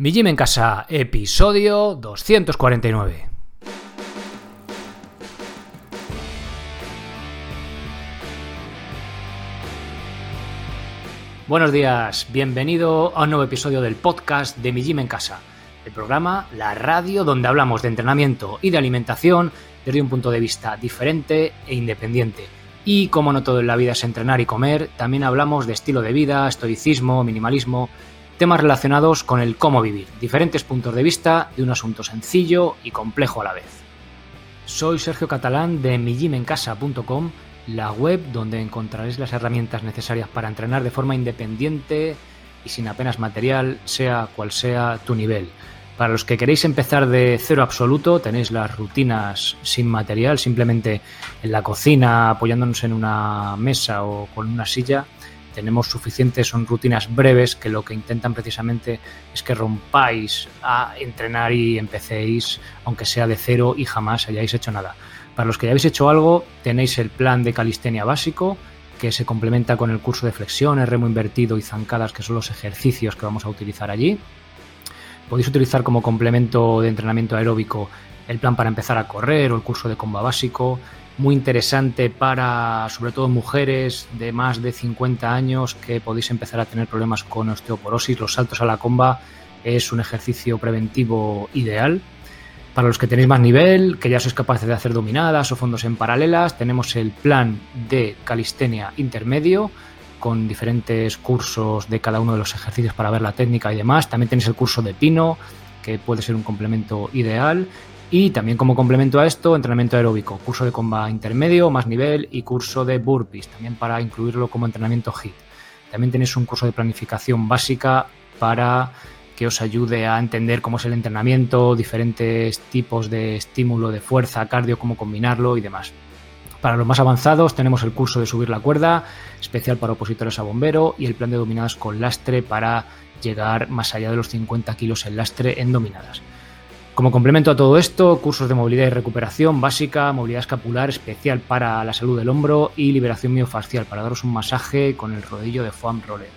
Mi Gym en Casa, episodio 249. Buenos días, bienvenido a un nuevo episodio del podcast de Mi Gym en Casa, el programa, la radio donde hablamos de entrenamiento y de alimentación desde un punto de vista diferente e independiente. Y como no todo en la vida es entrenar y comer, también hablamos de estilo de vida, estoicismo, minimalismo, temas relacionados con el cómo vivir, diferentes puntos de vista de un asunto sencillo y complejo a la vez. Soy Sergio Catalán de mijimencasa.com, la web donde encontraréis las herramientas necesarias para entrenar de forma independiente y sin apenas material, sea cual sea tu nivel. Para los que queréis empezar de cero absoluto, tenéis las rutinas sin material, simplemente en la cocina, apoyándonos en una mesa o con una silla tenemos suficientes, son rutinas breves que lo que intentan precisamente es que rompáis a entrenar y empecéis, aunque sea de cero y jamás hayáis hecho nada. Para los que ya habéis hecho algo, tenéis el plan de calistenia básico, que se complementa con el curso de flexiones, remo invertido y zancadas, que son los ejercicios que vamos a utilizar allí. Podéis utilizar como complemento de entrenamiento aeróbico el plan para empezar a correr o el curso de comba básico, muy interesante para sobre todo mujeres de más de 50 años que podéis empezar a tener problemas con osteoporosis. Los saltos a la comba es un ejercicio preventivo ideal. Para los que tenéis más nivel, que ya sois capaces de hacer dominadas o fondos en paralelas, tenemos el plan de calistenia intermedio con diferentes cursos de cada uno de los ejercicios para ver la técnica y demás. También tenéis el curso de pino, que puede ser un complemento ideal. Y también como complemento a esto, entrenamiento aeróbico, curso de comba intermedio, más nivel y curso de burpees, también para incluirlo como entrenamiento HIT. También tenéis un curso de planificación básica para que os ayude a entender cómo es el entrenamiento, diferentes tipos de estímulo de fuerza, cardio, cómo combinarlo y demás. Para los más avanzados tenemos el curso de subir la cuerda, especial para opositores a bombero, y el plan de dominadas con lastre para llegar más allá de los 50 kilos en lastre en dominadas. Como complemento a todo esto, cursos de movilidad y recuperación básica, movilidad escapular especial para la salud del hombro y liberación miofascial para daros un masaje con el rodillo de foam roller.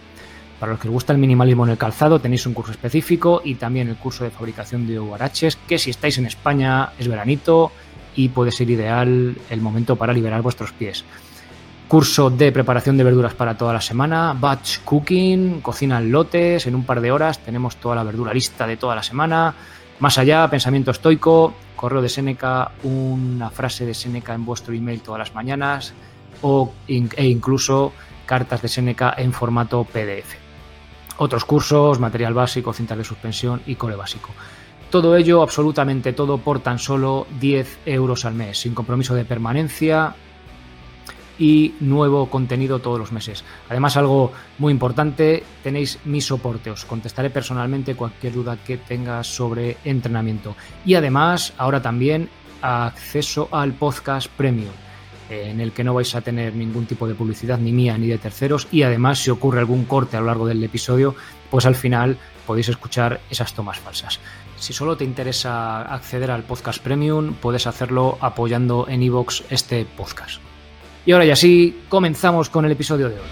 Para los que os gusta el minimalismo en el calzado tenéis un curso específico y también el curso de fabricación de huaraches que si estáis en España es veranito y puede ser ideal el momento para liberar vuestros pies. Curso de preparación de verduras para toda la semana, batch cooking, cocina en lotes, en un par de horas tenemos toda la verdura lista de toda la semana, más allá, pensamiento estoico, correo de Seneca, una frase de Seneca en vuestro email todas las mañanas o, e incluso cartas de Seneca en formato PDF. Otros cursos, material básico, cintas de suspensión y core básico. Todo ello, absolutamente todo, por tan solo 10 euros al mes, sin compromiso de permanencia y nuevo contenido todos los meses. Además, algo muy importante, tenéis mi soporte, os contestaré personalmente cualquier duda que tengas sobre entrenamiento. Y además, ahora también acceso al podcast premium en el que no vais a tener ningún tipo de publicidad ni mía ni de terceros y además si ocurre algún corte a lo largo del episodio, pues al final podéis escuchar esas tomas falsas. Si solo te interesa acceder al podcast premium, puedes hacerlo apoyando en iVoox este podcast. Y ahora ya sí, comenzamos con el episodio de hoy.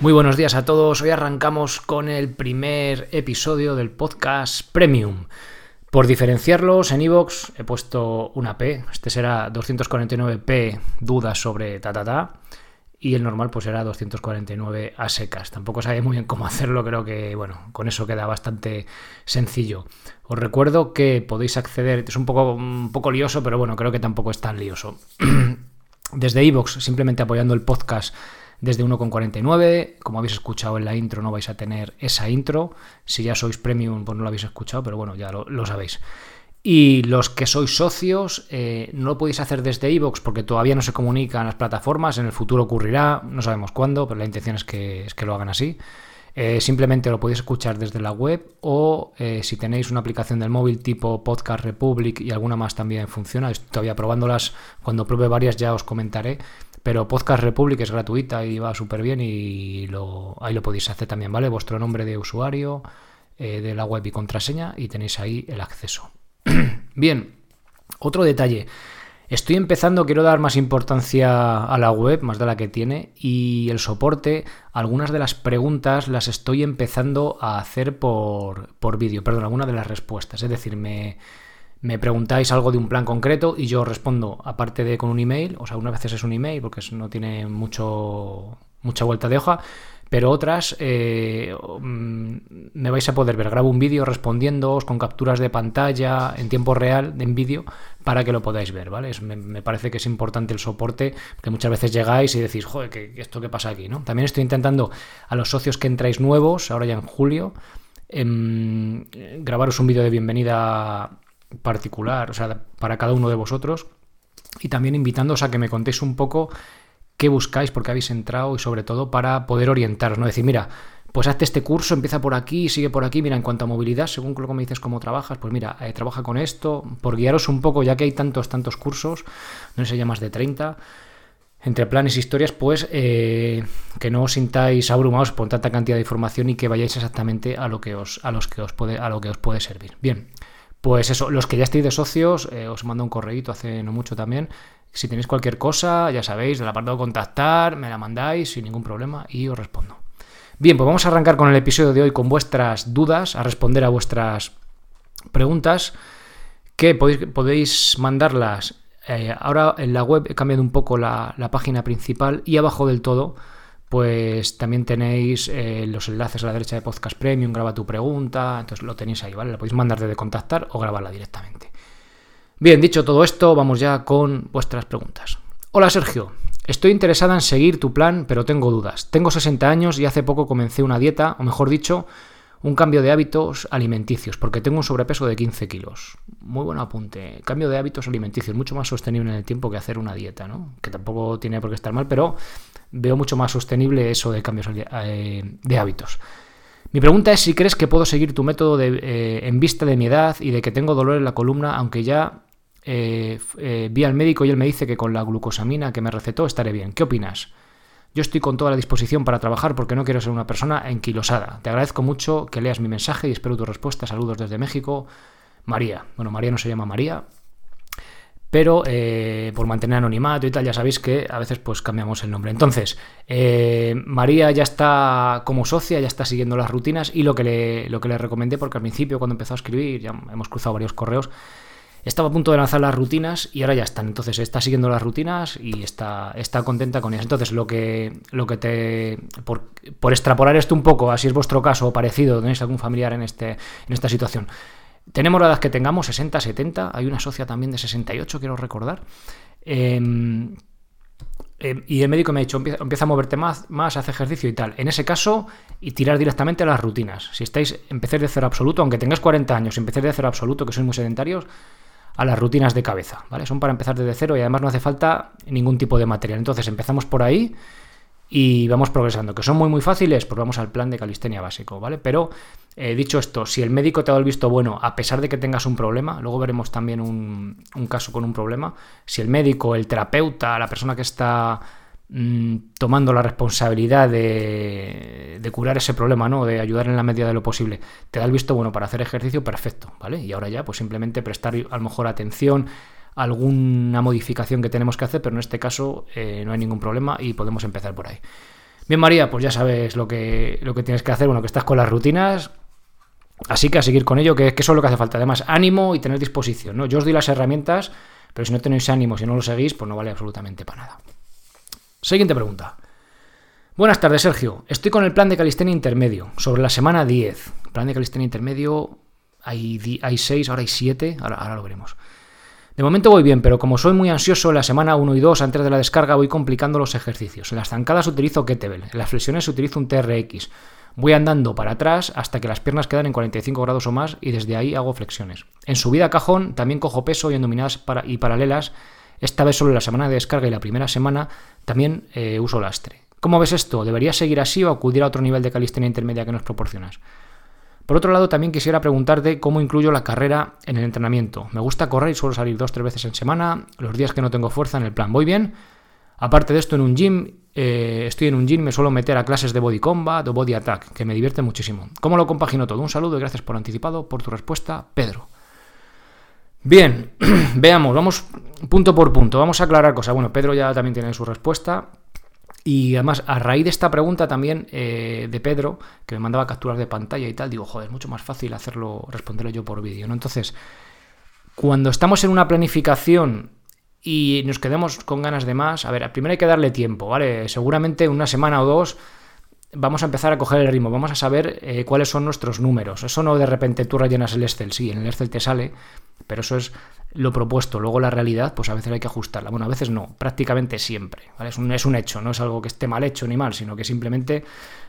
Muy buenos días a todos. Hoy arrancamos con el primer episodio del podcast Premium. Por diferenciarlos, en iVoox he puesto una P. Este será 249p dudas sobre ta ta ta y el normal pues era 249 a secas. Tampoco sabía muy bien cómo hacerlo, creo que bueno, con eso queda bastante sencillo. Os recuerdo que podéis acceder, es un poco, un poco lioso, pero bueno, creo que tampoco es tan lioso. Desde iVoox, simplemente apoyando el podcast desde 1,49. Como habéis escuchado en la intro, no vais a tener esa intro. Si ya sois premium, pues no lo habéis escuchado, pero bueno, ya lo, lo sabéis. Y los que sois socios eh, no lo podéis hacer desde iVoox porque todavía no se comunican las plataformas. En el futuro ocurrirá, no sabemos cuándo, pero la intención es que, es que lo hagan así. Eh, simplemente lo podéis escuchar desde la web o eh, si tenéis una aplicación del móvil tipo Podcast Republic y alguna más también funciona. Estoy todavía probándolas. Cuando pruebe varias ya os comentaré. Pero Podcast Republic es gratuita y va súper bien y ahí lo podéis hacer también, ¿vale? Vuestro nombre de usuario de la web y contraseña y tenéis ahí el acceso. Bien, otro detalle. Estoy empezando, quiero dar más importancia a la web, más de la que tiene, y el soporte, algunas de las preguntas las estoy empezando a hacer por, por vídeo, perdón, algunas de las respuestas. Es decir, me, me preguntáis algo de un plan concreto y yo respondo, aparte de con un email, o sea, unas veces es un email porque no tiene mucho, mucha vuelta de hoja, pero otras eh, mm, me vais a poder ver. Grabo un vídeo respondiéndoos con capturas de pantalla en tiempo real, en vídeo, para que lo podáis ver, ¿vale? me, parece que es importante el soporte, porque muchas veces llegáis y decís, joder, ¿qué, ¿esto qué pasa aquí? ¿no? También estoy intentando a los socios que entráis nuevos, ahora ya en julio, em, grabaros un vídeo de bienvenida particular, o sea, para cada uno de vosotros, y también invitándoos a que me contéis un poco qué buscáis, por qué habéis entrado y sobre todo para poder orientaros, ¿no? Decir, mira, pues hazte este curso, empieza por aquí, sigue por aquí, mira, en cuanto a movilidad, según lo que me dices cómo trabajas, pues mira, eh, trabaja con esto, por guiaros un poco, ya que hay tantos, tantos cursos, no sé, ya más de 30, entre planes e historias, pues eh, que no os sintáis abrumados por tanta cantidad de información y que vayáis exactamente a lo que os, a los que os puede, a lo que os puede servir. Bien, pues eso, los que ya estéis de socios, eh, os mando un correíto hace no mucho también, si tenéis cualquier cosa, ya sabéis, del apartado contactar, me la mandáis sin ningún problema y os respondo. Bien, pues vamos a arrancar con el episodio de hoy con vuestras dudas, a responder a vuestras preguntas, que podéis, mandarlas. Eh, ahora en la web he cambiado un poco la, página principal y abajo del todo pues también tenéis eh, los enlaces a la derecha de Podcast Premium, graba tu pregunta, entonces lo tenéis ahí, ¿vale? La podéis mandar desde contactar o grabarla directamente. Bien, dicho todo esto, vamos ya con vuestras preguntas. Hola Sergio, estoy interesada en seguir tu plan, pero tengo dudas. Tengo 60 años y hace poco comencé una dieta, o mejor dicho, un cambio de hábitos alimenticios, porque tengo un sobrepeso de 15 kilos. Muy buen apunte. Cambio de hábitos alimenticios, mucho más sostenible en el tiempo que hacer una dieta, ¿no? Que tampoco tiene por qué estar mal, pero veo mucho más sostenible eso de cambios eh, de hábitos. Mi pregunta es si crees que puedo seguir tu método eh, en vista de mi edad y de que tengo dolor en la columna, aunque ya eh, vi al médico y él me dice que con la glucosamina que me recetó estaré bien. ¿Qué opinas? Yo estoy con toda la disposición para trabajar porque no quiero ser una persona enquilosada. Te agradezco mucho que leas mi mensaje y espero tu respuesta. Saludos desde México. María. Bueno, María no se llama María, pero eh, por mantener anonimato y tal, ya sabéis que a veces pues cambiamos el nombre. Entonces, María ya está como socia, ya está siguiendo las rutinas y lo que, le, lo que le recomendé, porque al principio cuando empezó a escribir, ya hemos cruzado varios correos, estaba a punto de lanzar las rutinas y ahora ya están. Entonces está siguiendo las rutinas y está, está contenta con ellas. Entonces lo que, lo que te... Por, extrapolar esto un poco, así es vuestro caso o parecido, tenéis algún familiar en, este, en esta situación. Tenemos la edad que tengamos, 60, 70. Hay una socia también de 68, quiero recordar. Em, em, y el médico me ha dicho, empieza, a moverte más, más, hace ejercicio y tal. En ese caso, y tirar directamente a las rutinas. Si estáis, empecéis de cero absoluto, aunque tengáis 40 años, empecéis de cero absoluto, que sois muy sedentarios, a las rutinas de cabeza, ¿vale? Son para empezar desde cero y además no hace falta ningún tipo de material. Entonces empezamos por ahí y vamos progresando. ¿Que son muy muy fáciles? Pues vamos al plan de calistenia básico, ¿vale? Pero eh, dicho esto, si el médico te ha dado el visto bueno, a pesar de que tengas un problema, luego veremos también un, un caso con un problema, si el médico, el terapeuta, la persona que está Mm, tomando la responsabilidad de, curar ese problema, ¿no? De ayudar en la medida de lo posible. Te da el visto bueno para hacer ejercicio, perfecto, ¿vale? Y ahora ya, pues simplemente prestar a lo mejor atención a alguna modificación que tenemos que hacer, pero en este caso eh, no hay ningún problema y podemos empezar por ahí. Bien, María, pues ya sabes lo que, lo que tienes que hacer, bueno, que estás con las rutinas, así que a seguir con ello, que, que eso es lo que hace falta. Además, ánimo y tener disposición, ¿no? Yo os doy las herramientas, pero si no tenéis ánimo, si no lo seguís, pues no vale absolutamente para nada. Siguiente pregunta. Buenas tardes, Sergio. Estoy con el plan de calistenia intermedio, sobre la semana 10. Plan de calistenia intermedio, hay, hay 6, ahora hay 7, ahora, lo veremos. De momento voy bien, pero como soy muy ansioso, en la semana 1 y 2, antes de la descarga, voy complicando los ejercicios. En las zancadas utilizo kettlebell, en las flexiones utilizo un TRX. Voy andando para atrás hasta que las piernas quedan en 45 grados o más y desde ahí hago flexiones. En subida a cajón también cojo peso y en dominadas y paralelas esta vez solo la semana de descarga y la primera semana también eh, uso lastre. ¿Cómo ves esto? ¿Debería seguir así o acudir a otro nivel de calistenia intermedia que nos proporcionas? Por otro lado, también quisiera preguntarte cómo incluyo la carrera en el entrenamiento. Me gusta correr y suelo salir dos tres veces en semana, los días que no tengo fuerza en el plan. ¿Voy bien? Aparte de esto, en un gym, eh, estoy en un gym, me suelo meter a clases de body combat o body attack, que me divierte muchísimo. ¿Cómo lo compagino todo? Un saludo y gracias por anticipado por tu respuesta, Pedro. Bien, veamos, vamos punto por punto, vamos a aclarar cosas. Bueno, Pedro ya también tiene su respuesta. Y además, a raíz de esta pregunta también eh, de Pedro, que me mandaba capturas de pantalla y tal, digo, joder, es mucho más fácil hacerlo, responderlo yo por vídeo, ¿no? Entonces, cuando estamos en una planificación y nos quedemos con ganas de más, a ver, primero hay que darle tiempo, ¿vale? Seguramente una semana o dos vamos a empezar a coger el ritmo, vamos a saber eh, cuáles son nuestros números. Eso no de repente tú rellenas el Excel, sí, en el Excel te sale, pero eso es lo propuesto. Luego la realidad, pues a veces hay que ajustarla. Bueno, a veces no, prácticamente siempre. Es, un, es un hecho, no es algo que esté mal hecho ni mal, sino que simplemente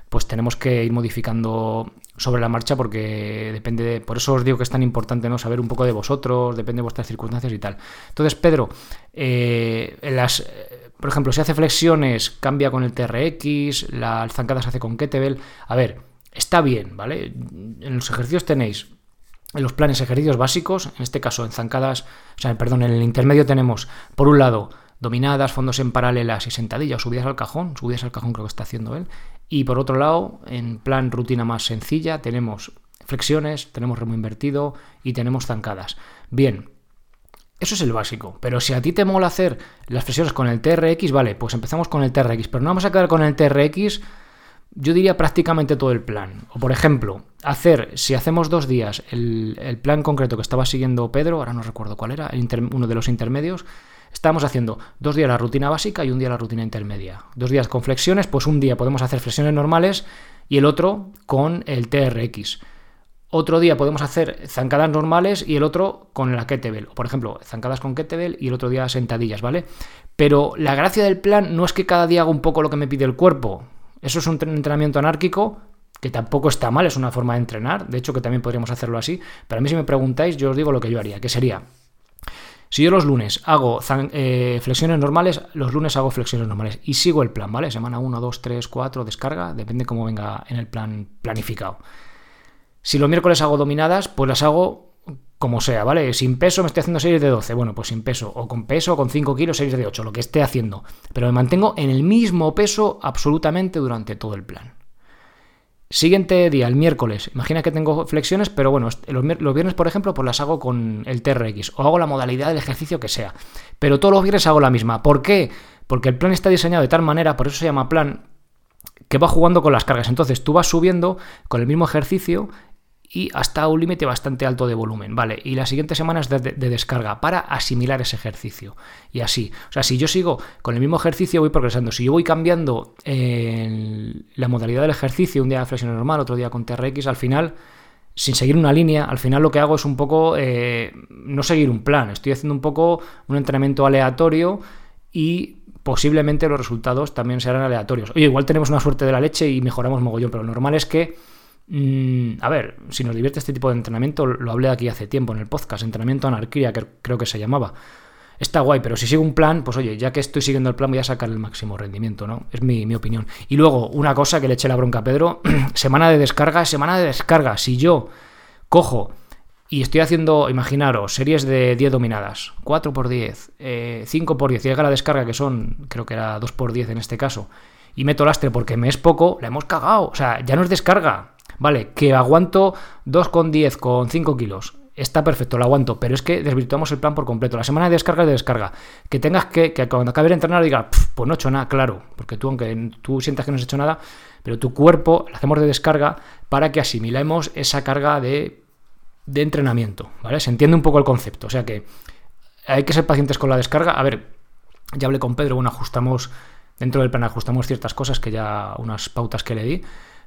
pues tenemos que ir modificando sobre la marcha porque depende de, por eso os digo que es tan importante no saber un poco de vosotros, depende de vuestras circunstancias y tal. Entonces, Pedro, eh, las por ejemplo, si hace flexiones, cambia con el TRX, la zancada se hace con kettlebell. A ver, está bien, ¿vale? En los ejercicios tenéis en los planes ejercicios básicos, en este caso en zancadas, o sea, perdón, en el intermedio tenemos, por un lado, dominadas, fondos en paralelas y sentadillas, subidas al cajón, subidas al cajón creo que está haciendo él, y por otro lado, en plan rutina más sencilla, tenemos flexiones, tenemos remo invertido y tenemos zancadas. Bien, eso es el básico. Pero si a ti te mola hacer las flexiones con el TRX, vale, pues empezamos con el TRX. Pero no vamos a quedar con el TRX, yo diría prácticamente todo el plan. O por ejemplo, hacer, si hacemos dos días, el, plan concreto que estaba siguiendo Pedro, ahora no recuerdo cuál era, uno de los intermedios, estábamos haciendo dos días la rutina básica y un día la rutina intermedia. Dos días con flexiones, pues un día podemos hacer flexiones normales y el otro con el TRX. Otro día podemos hacer zancadas normales y el otro con la kettlebell. Por ejemplo, zancadas con kettlebell y el otro día sentadillas, ¿vale? Pero la gracia del plan no es que cada día haga un poco lo que me pide el cuerpo. Eso es un entrenamiento anárquico que tampoco está mal, es una forma de entrenar. De hecho, que también podríamos hacerlo así. Pero a mí si me preguntáis, yo os digo lo que yo haría, que sería... Si yo los lunes hago eh, flexiones normales, los lunes hago flexiones normales y sigo el plan, ¿vale? Semana 1, 2, 3, 4, descarga, depende cómo venga en el plan planificado. Si los miércoles hago dominadas, pues las hago como sea, ¿vale? Sin peso me estoy haciendo series de 12, bueno, pues sin peso, o con peso, o con 5 kilos, series de 8, lo que esté haciendo. Pero me mantengo en el mismo peso absolutamente durante todo el plan. Siguiente día, el miércoles. Imagina que tengo flexiones, pero bueno, los viernes, por ejemplo, pues las hago con el TRX o hago la modalidad del ejercicio que sea. Pero todos los viernes hago la misma. ¿Por qué? Porque el plan está diseñado de tal manera, por eso se llama plan, que va jugando con las cargas. Entonces tú vas subiendo con el mismo ejercicio y hasta un límite bastante alto de volumen, ¿vale? Y la siguiente semana es de, descarga para asimilar ese ejercicio. Y así. O sea, si yo sigo con el mismo ejercicio, voy progresando. Si yo voy cambiando la modalidad del ejercicio, un día flexión normal, otro día con TRX, al final, sin seguir una línea, al final lo que hago es un poco eh, no seguir un plan. Estoy haciendo un poco un entrenamiento aleatorio y posiblemente los resultados también serán aleatorios. Oye, igual tenemos una suerte de la leche y mejoramos mogollón, pero lo normal es que Mm, a ver, si nos divierte este tipo de entrenamiento, lo hablé aquí hace tiempo en el podcast, entrenamiento anarquía, que creo que se llamaba. Está guay, pero si sigo un plan, pues oye, ya que estoy siguiendo el plan, voy a sacar el máximo rendimiento, ¿no? Es mi, mi opinión. Y luego, una cosa que le eché la bronca a Pedro, semana de descarga, semana de descarga. Si yo cojo y estoy haciendo, imaginaros, series de 10 dominadas, 4 por 10, 5 por 10, y llega la descarga que son, creo que era 2 por 10 en este caso, y meto lastre porque me es poco, la hemos cagado. O sea, ya no es descarga, Vale, que aguanto 2,10 con 5 kilos. Está perfecto, lo aguanto, pero es que desvirtuamos el plan por completo. La semana de descarga es de descarga. Que tengas que, que cuando acabe de entrenar diga, pues no he hecho nada, claro, porque tú, aunque tú sientas que no has hecho nada, pero tu cuerpo lo hacemos de descarga para que asimilemos esa carga de, de entrenamiento, ¿vale? Se entiende un poco el concepto, o sea que hay que ser pacientes con la descarga. A ver, ya hablé con Pedro, bueno, ajustamos, dentro del plan ajustamos ciertas cosas que ya, unas pautas que le di,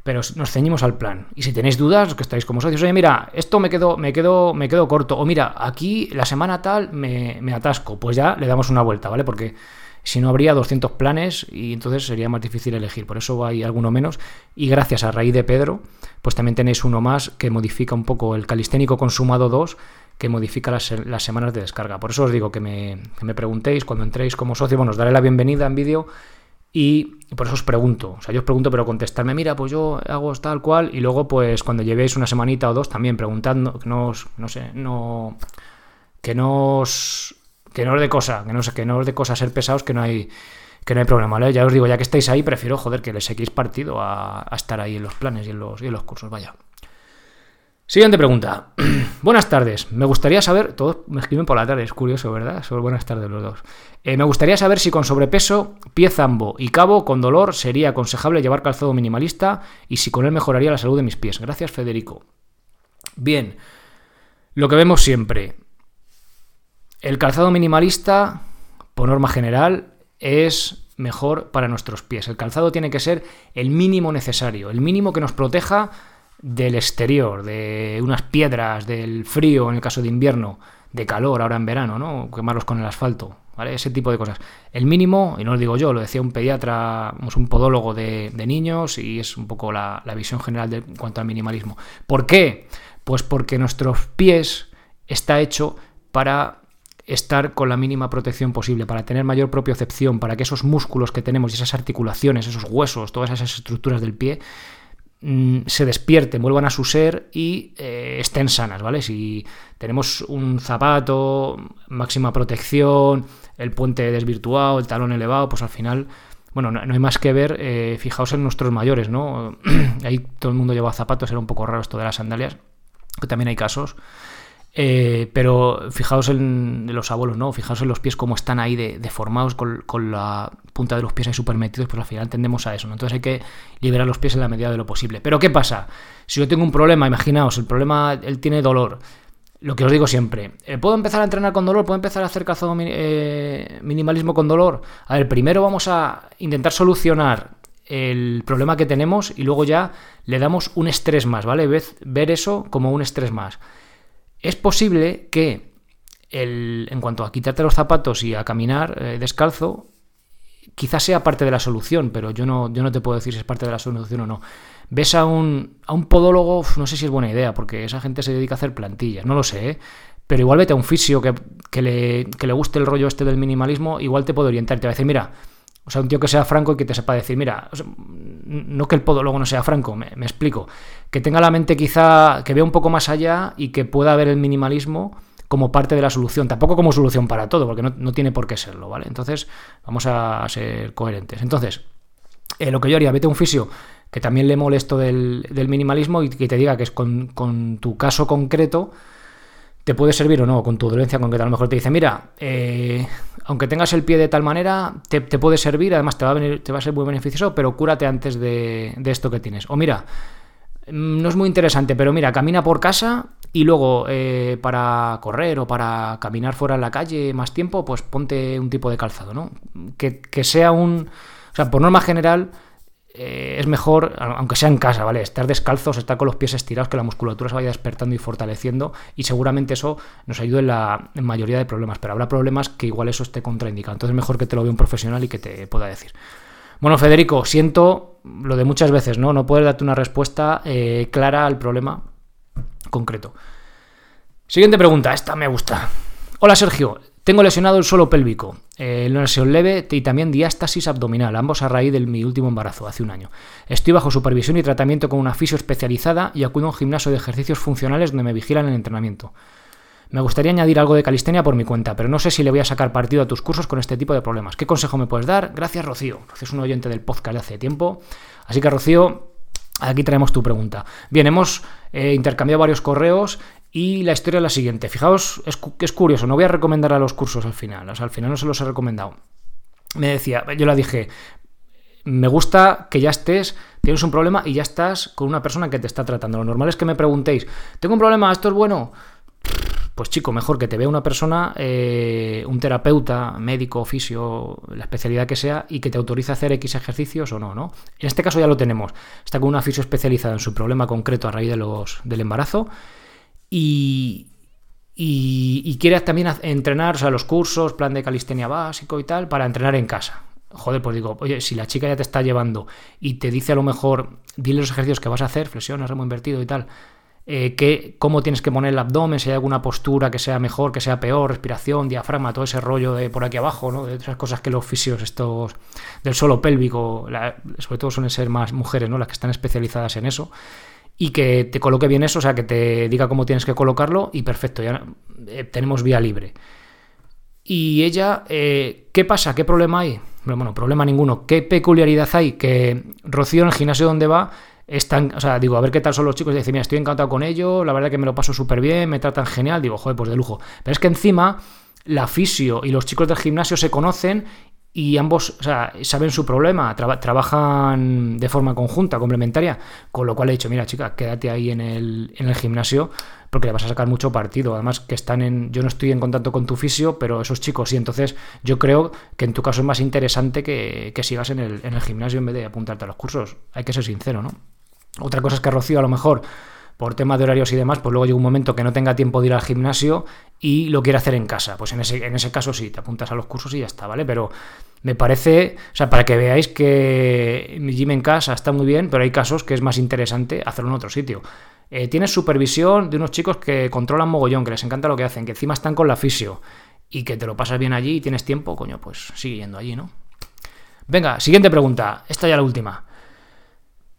pero nos ceñimos al plan. Y si tenéis dudas, que estáis como socios, oye, mira, esto me quedo, me quedo, me corto. O mira, aquí la semana tal me, me atasco. Pues ya le damos una vuelta, ¿vale? Porque si no habría 200 planes y entonces sería más difícil elegir. Por eso hay alguno menos. Y gracias a raíz de Pedro, pues también tenéis uno más que modifica un poco el calisténico consumado 2 que modifica las, las, semanas de descarga. Por eso os digo que me, que me preguntéis cuando entréis como socio, bueno, os daré la bienvenida en vídeo y por eso os pregunto, o sea, yo os pregunto, pero contestarme, mira, pues yo hago tal cual, y luego, pues cuando llevéis una semanita o dos, también preguntando, que no os, no sé, no, que no os, que no os de cosa, que no, que no os de cosa ser pesados, que no hay, que no hay problema, ¿vale? Ya os digo, ya que estáis ahí, prefiero, joder, que le seguís partido a, estar ahí en los planes y en los, y en los cursos, vaya. Siguiente pregunta. buenas tardes. Me gustaría saber. Todos me escriben por la tarde, es curioso, ¿verdad? Sobre buenas tardes los dos. Eh, me gustaría saber si con sobrepeso, pie zambo y cabo con dolor sería aconsejable llevar calzado minimalista y si con él mejoraría la salud de mis pies. Gracias, Federico. Bien. Lo que vemos siempre. El calzado minimalista, por norma general, es mejor para nuestros pies. El calzado tiene que ser el mínimo necesario, el mínimo que nos proteja del exterior, de unas piedras, del frío en el caso de invierno, de calor ahora en verano, ¿no? Quemarlos con el asfalto, ¿vale? Ese tipo de cosas. El mínimo, y no lo digo yo, lo decía un pediatra, un podólogo de, niños, y es un poco la, visión general de, en cuanto al minimalismo. ¿Por qué? Pues porque nuestros pies está hecho para estar con la mínima protección posible, para tener mayor propiocepción, para que esos músculos que tenemos y esas articulaciones, esos huesos, todas esas estructuras del pie se despierten, vuelvan a su ser y eh, estén sanas, ¿vale? Si tenemos un zapato, máxima protección, el puente desvirtuado, el talón elevado, pues al final, bueno, no, hay más que ver, eh, fijaos en nuestros mayores, ¿no? Ahí todo el mundo lleva zapatos, era un poco raro esto de las sandalias, que también hay casos. Eh, pero fijaos en los abuelos, ¿no? Fijaos en los pies como están ahí deformados con, la punta de los pies ahí super metidos, pues al final tendemos a eso, ¿no? Entonces hay que liberar los pies en la medida de lo posible. Pero ¿qué pasa? Si yo tengo un problema, imaginaos, el problema, él tiene dolor. Lo que os digo siempre, eh, ¿puedo empezar a entrenar con dolor? ¿Puedo empezar a hacer calzado eh, minimalismo con dolor? A ver, primero vamos a intentar solucionar el problema que tenemos y luego ya le damos un estrés más, ¿vale? Ver eso como un estrés más. Es posible que en cuanto a quitarte los zapatos y a caminar eh, descalzo, quizás sea parte de la solución, pero yo no, yo no te puedo decir si es parte de la solución o no. Ves a un, a un podólogo, no sé si es buena idea, porque esa gente se dedica a hacer plantillas, no lo sé, ¿eh? pero igual vete a un fisio que, le, le guste el rollo este del minimalismo, igual te puede orientar, te va a decir, mira, o sea, un tío que sea franco y que te sepa decir, mira, no que el podólogo no sea franco, me, explico, que tenga la mente quizá, que vea un poco más allá y que pueda ver el minimalismo como parte de la solución, tampoco como solución para todo, porque no, tiene por qué serlo, ¿vale? Entonces, vamos a ser coherentes. Entonces, eh, lo que yo haría, vete a un fisio que también le molesto del, del minimalismo y que te diga que es con, con tu caso concreto, te puede servir o no, con tu dolencia concreta. A lo mejor te dice, mira, eh, aunque tengas el pie de tal manera, te, puede servir, además te va, a venir, te va a ser muy beneficioso, pero cúrate antes de, esto que tienes. O mira, no es muy interesante, pero mira, camina por casa y luego eh, para correr o para caminar fuera en la calle más tiempo, pues ponte un tipo de calzado, ¿no? Que, que sea un... O sea, por norma general, eh, es mejor, aunque sea en casa, ¿vale? Estar descalzos, estar con los pies estirados, que la musculatura se vaya despertando y fortaleciendo, y seguramente eso nos ayude en la mayoría de problemas, pero habrá problemas que igual eso esté contraindicado. Entonces es mejor que te lo vea un profesional y que te pueda decir. Bueno, Federico, siento lo de muchas veces, ¿no? No poder darte una respuesta eh, clara al problema concreto. Siguiente pregunta, esta me gusta. Hola Sergio, tengo lesionado el suelo pélvico, eh, lesión leve y también diástasis abdominal, ambos a raíz de mi último embarazo, hace un año. Estoy bajo supervisión y tratamiento con una fisio especializada y acudo a un gimnasio de ejercicios funcionales donde me vigilan el entrenamiento. Me gustaría añadir algo de calistenia por mi cuenta, pero no sé si le voy a sacar partido a tus cursos con este tipo de problemas. ¿Qué consejo me puedes dar? Gracias, Rocío. Rocío es un oyente del podcast de hace tiempo. Así que, Rocío, aquí traemos tu pregunta. Bien, hemos eh, intercambiado varios correos y la historia es la siguiente. Fijaos, es, es curioso, no voy a recomendar a los cursos al final, o sea, al final no se los he recomendado. Me decía, yo la dije, me gusta que ya estés, tienes un problema y ya estás con una persona que te está tratando. Lo normal es que me preguntéis, tengo un problema, esto es bueno. Pues chico, mejor que te vea una persona, eh, un terapeuta, médico, oficio, la especialidad que sea, y que te autorice a hacer X ejercicios o no, ¿no? En este caso ya lo tenemos. Está con una fisio especializada en su problema concreto a raíz de los, del embarazo y, y, quiere también entrenar, o sea, los cursos, plan de calistenia básico y tal, para entrenar en casa. Joder, pues digo, oye, si la chica ya te está llevando y te dice a lo mejor, dile los ejercicios que vas a hacer, flexiones, remo invertido y tal, eh, cómo tienes que poner el abdomen, si hay alguna postura que sea mejor, que sea peor, respiración, diafragma, todo ese rollo de por aquí abajo, ¿no? De otras cosas que los fisios estos del suelo pélvico, sobre todo suelen ser más mujeres, ¿no? Las que están especializadas en eso y que te coloque bien eso, o sea, que te diga cómo tienes que colocarlo y perfecto, ya eh, tenemos vía libre. Y ella, eh, ¿qué pasa? ¿Qué problema hay? Bueno, problema ninguno. ¿Qué peculiaridad hay? Que Rocío en el gimnasio donde va están, o sea, digo, a ver qué tal son los chicos, y dice, mira, estoy encantado con ellos, la verdad que me lo paso súper bien, me tratan genial, digo, joder, pues de lujo. Pero es que encima la fisio y los chicos del gimnasio se conocen y ambos saben su problema, trabajan de forma conjunta, complementaria, con lo cual he dicho, mira chica, quédate ahí en el, en el gimnasio porque le vas a sacar mucho partido. Además que están en, yo no estoy en contacto con tu fisio, pero esos chicos sí, entonces yo creo que en tu caso es más interesante que, que sigas en el, en el gimnasio en vez de apuntarte a los cursos. Hay que ser sincero, ¿no? Otra cosa es que Rocío a lo mejor por tema de horarios y demás, pues luego llega un momento que no tenga tiempo de ir al gimnasio y lo quiere hacer en casa. Pues en ese, en ese caso sí, te apuntas a los cursos y ya está, ¿vale? Pero me parece, o sea, para que veáis que mi gym en casa está muy bien, pero hay casos que es más interesante hacerlo en otro sitio. Eh, tienes supervisión de unos chicos que controlan mogollón, que les encanta lo que hacen, que encima están con la fisio y que te lo pasas bien allí y tienes tiempo, coño, pues sigue yendo allí, ¿no? Venga, siguiente pregunta. Esta ya la última.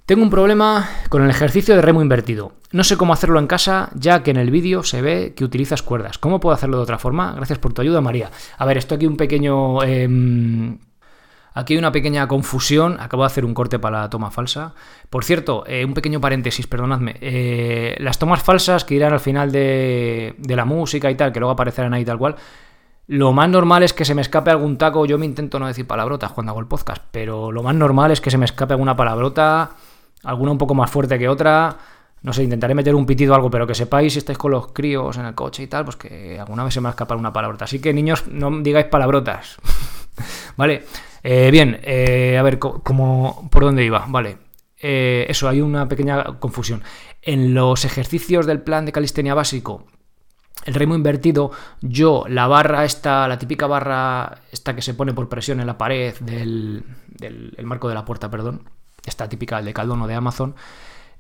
Tengo un problema con el ejercicio de remo invertido. No sé cómo hacerlo en casa, ya que en el vídeo se ve que utilizas cuerdas. ¿Cómo puedo hacerlo de otra forma? Gracias por tu ayuda, María. A ver, esto aquí un pequeño... Em, aquí hay una pequeña confusión. Acabo de hacer un corte para la toma falsa. Por cierto, eh, un pequeño paréntesis, perdonadme. Eh, las tomas falsas que irán al final de, de la música y tal, que luego aparecerán ahí tal cual, lo más normal es que se me escape algún taco. Yo me intento no decir palabrotas cuando hago el podcast, pero lo más normal es que se me escape alguna palabrota alguna un poco más fuerte que otra. No sé, intentaré meter un pitido o algo, pero que sepáis si estáis con los críos en el coche y tal, pues que alguna vez se me va a escapar una palabrota. Así que niños, no digáis palabrotas. vale, eh, bien, eh, a ver, como, ¿por dónde iba? Vale, eh, eso, hay una pequeña confusión. En los ejercicios del plan de calistenia básico, el remo invertido, yo la barra esta, la típica barra esta que se pone por presión en la pared del, del el marco de la puerta, perdón, esta típica de Caldón o de Amazon,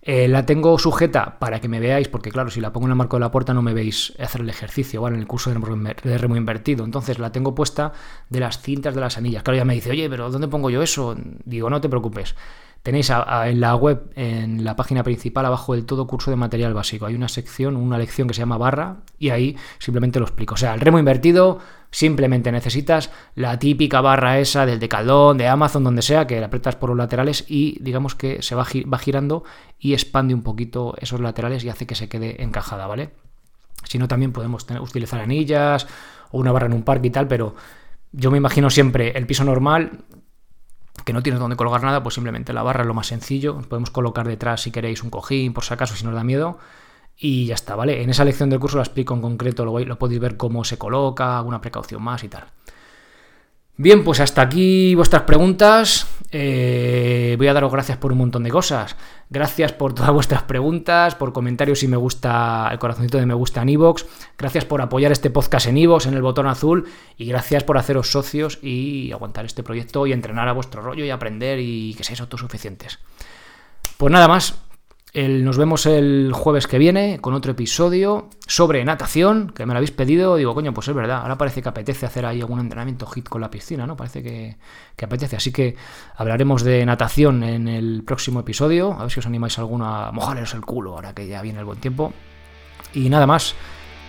eh, la tengo sujeta para que me veáis, porque claro, si la pongo en el marco de la puerta no me veis hacer el ejercicio, ¿vale? En el curso de remo invertido. Entonces la tengo puesta de las cintas de las anillas. Claro, ya me dice, oye, pero ¿dónde pongo yo eso? Digo, no te preocupes. Tenéis en la web, en la página principal, abajo del todo curso de material básico. Hay una sección, una lección que se llama barra y ahí simplemente lo explico. O sea, el remo invertido simplemente necesitas la típica barra esa del decaldón, de Amazon, donde sea, que la apretas por los laterales y digamos que se va, va girando y expande un poquito esos laterales y hace que se quede encajada, ¿vale? Si no, también podemos utilizar anillas o una barra en un parque y tal, pero yo me imagino siempre el piso normal, que no tienes donde colgar nada, pues simplemente la barra es lo más sencillo. Podemos colocar detrás si queréis un cojín, por si acaso, si nos da miedo. Y ya está, ¿vale? En esa lección del curso lo explico en concreto, lo, podéis ver cómo se coloca, alguna precaución más y tal. Bien, pues hasta aquí vuestras preguntas. Eh, voy a daros gracias por un montón de cosas. Gracias por todas vuestras preguntas, por comentarios si me gusta el corazoncito de me gusta en iVoox. Gracias por apoyar este podcast en iVoox, en el botón azul. Y gracias por haceros socios y aguantar este proyecto y entrenar a vuestro rollo y aprender y que seáis autosuficientes. Pues nada más, nos vemos el jueves que viene con otro episodio sobre natación, que me lo habéis pedido. Digo, coño, pues es verdad. Ahora parece que apetece hacer ahí algún entrenamiento hit con la piscina, ¿no? Parece que, apetece. Así que hablaremos de natación en el próximo episodio. A ver si os animáis alguno a mojaros el culo ahora que ya viene el buen tiempo. Y nada más.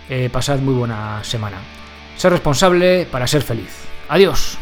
Eh, pasad muy buena semana. Ser responsable para ser feliz. Adiós.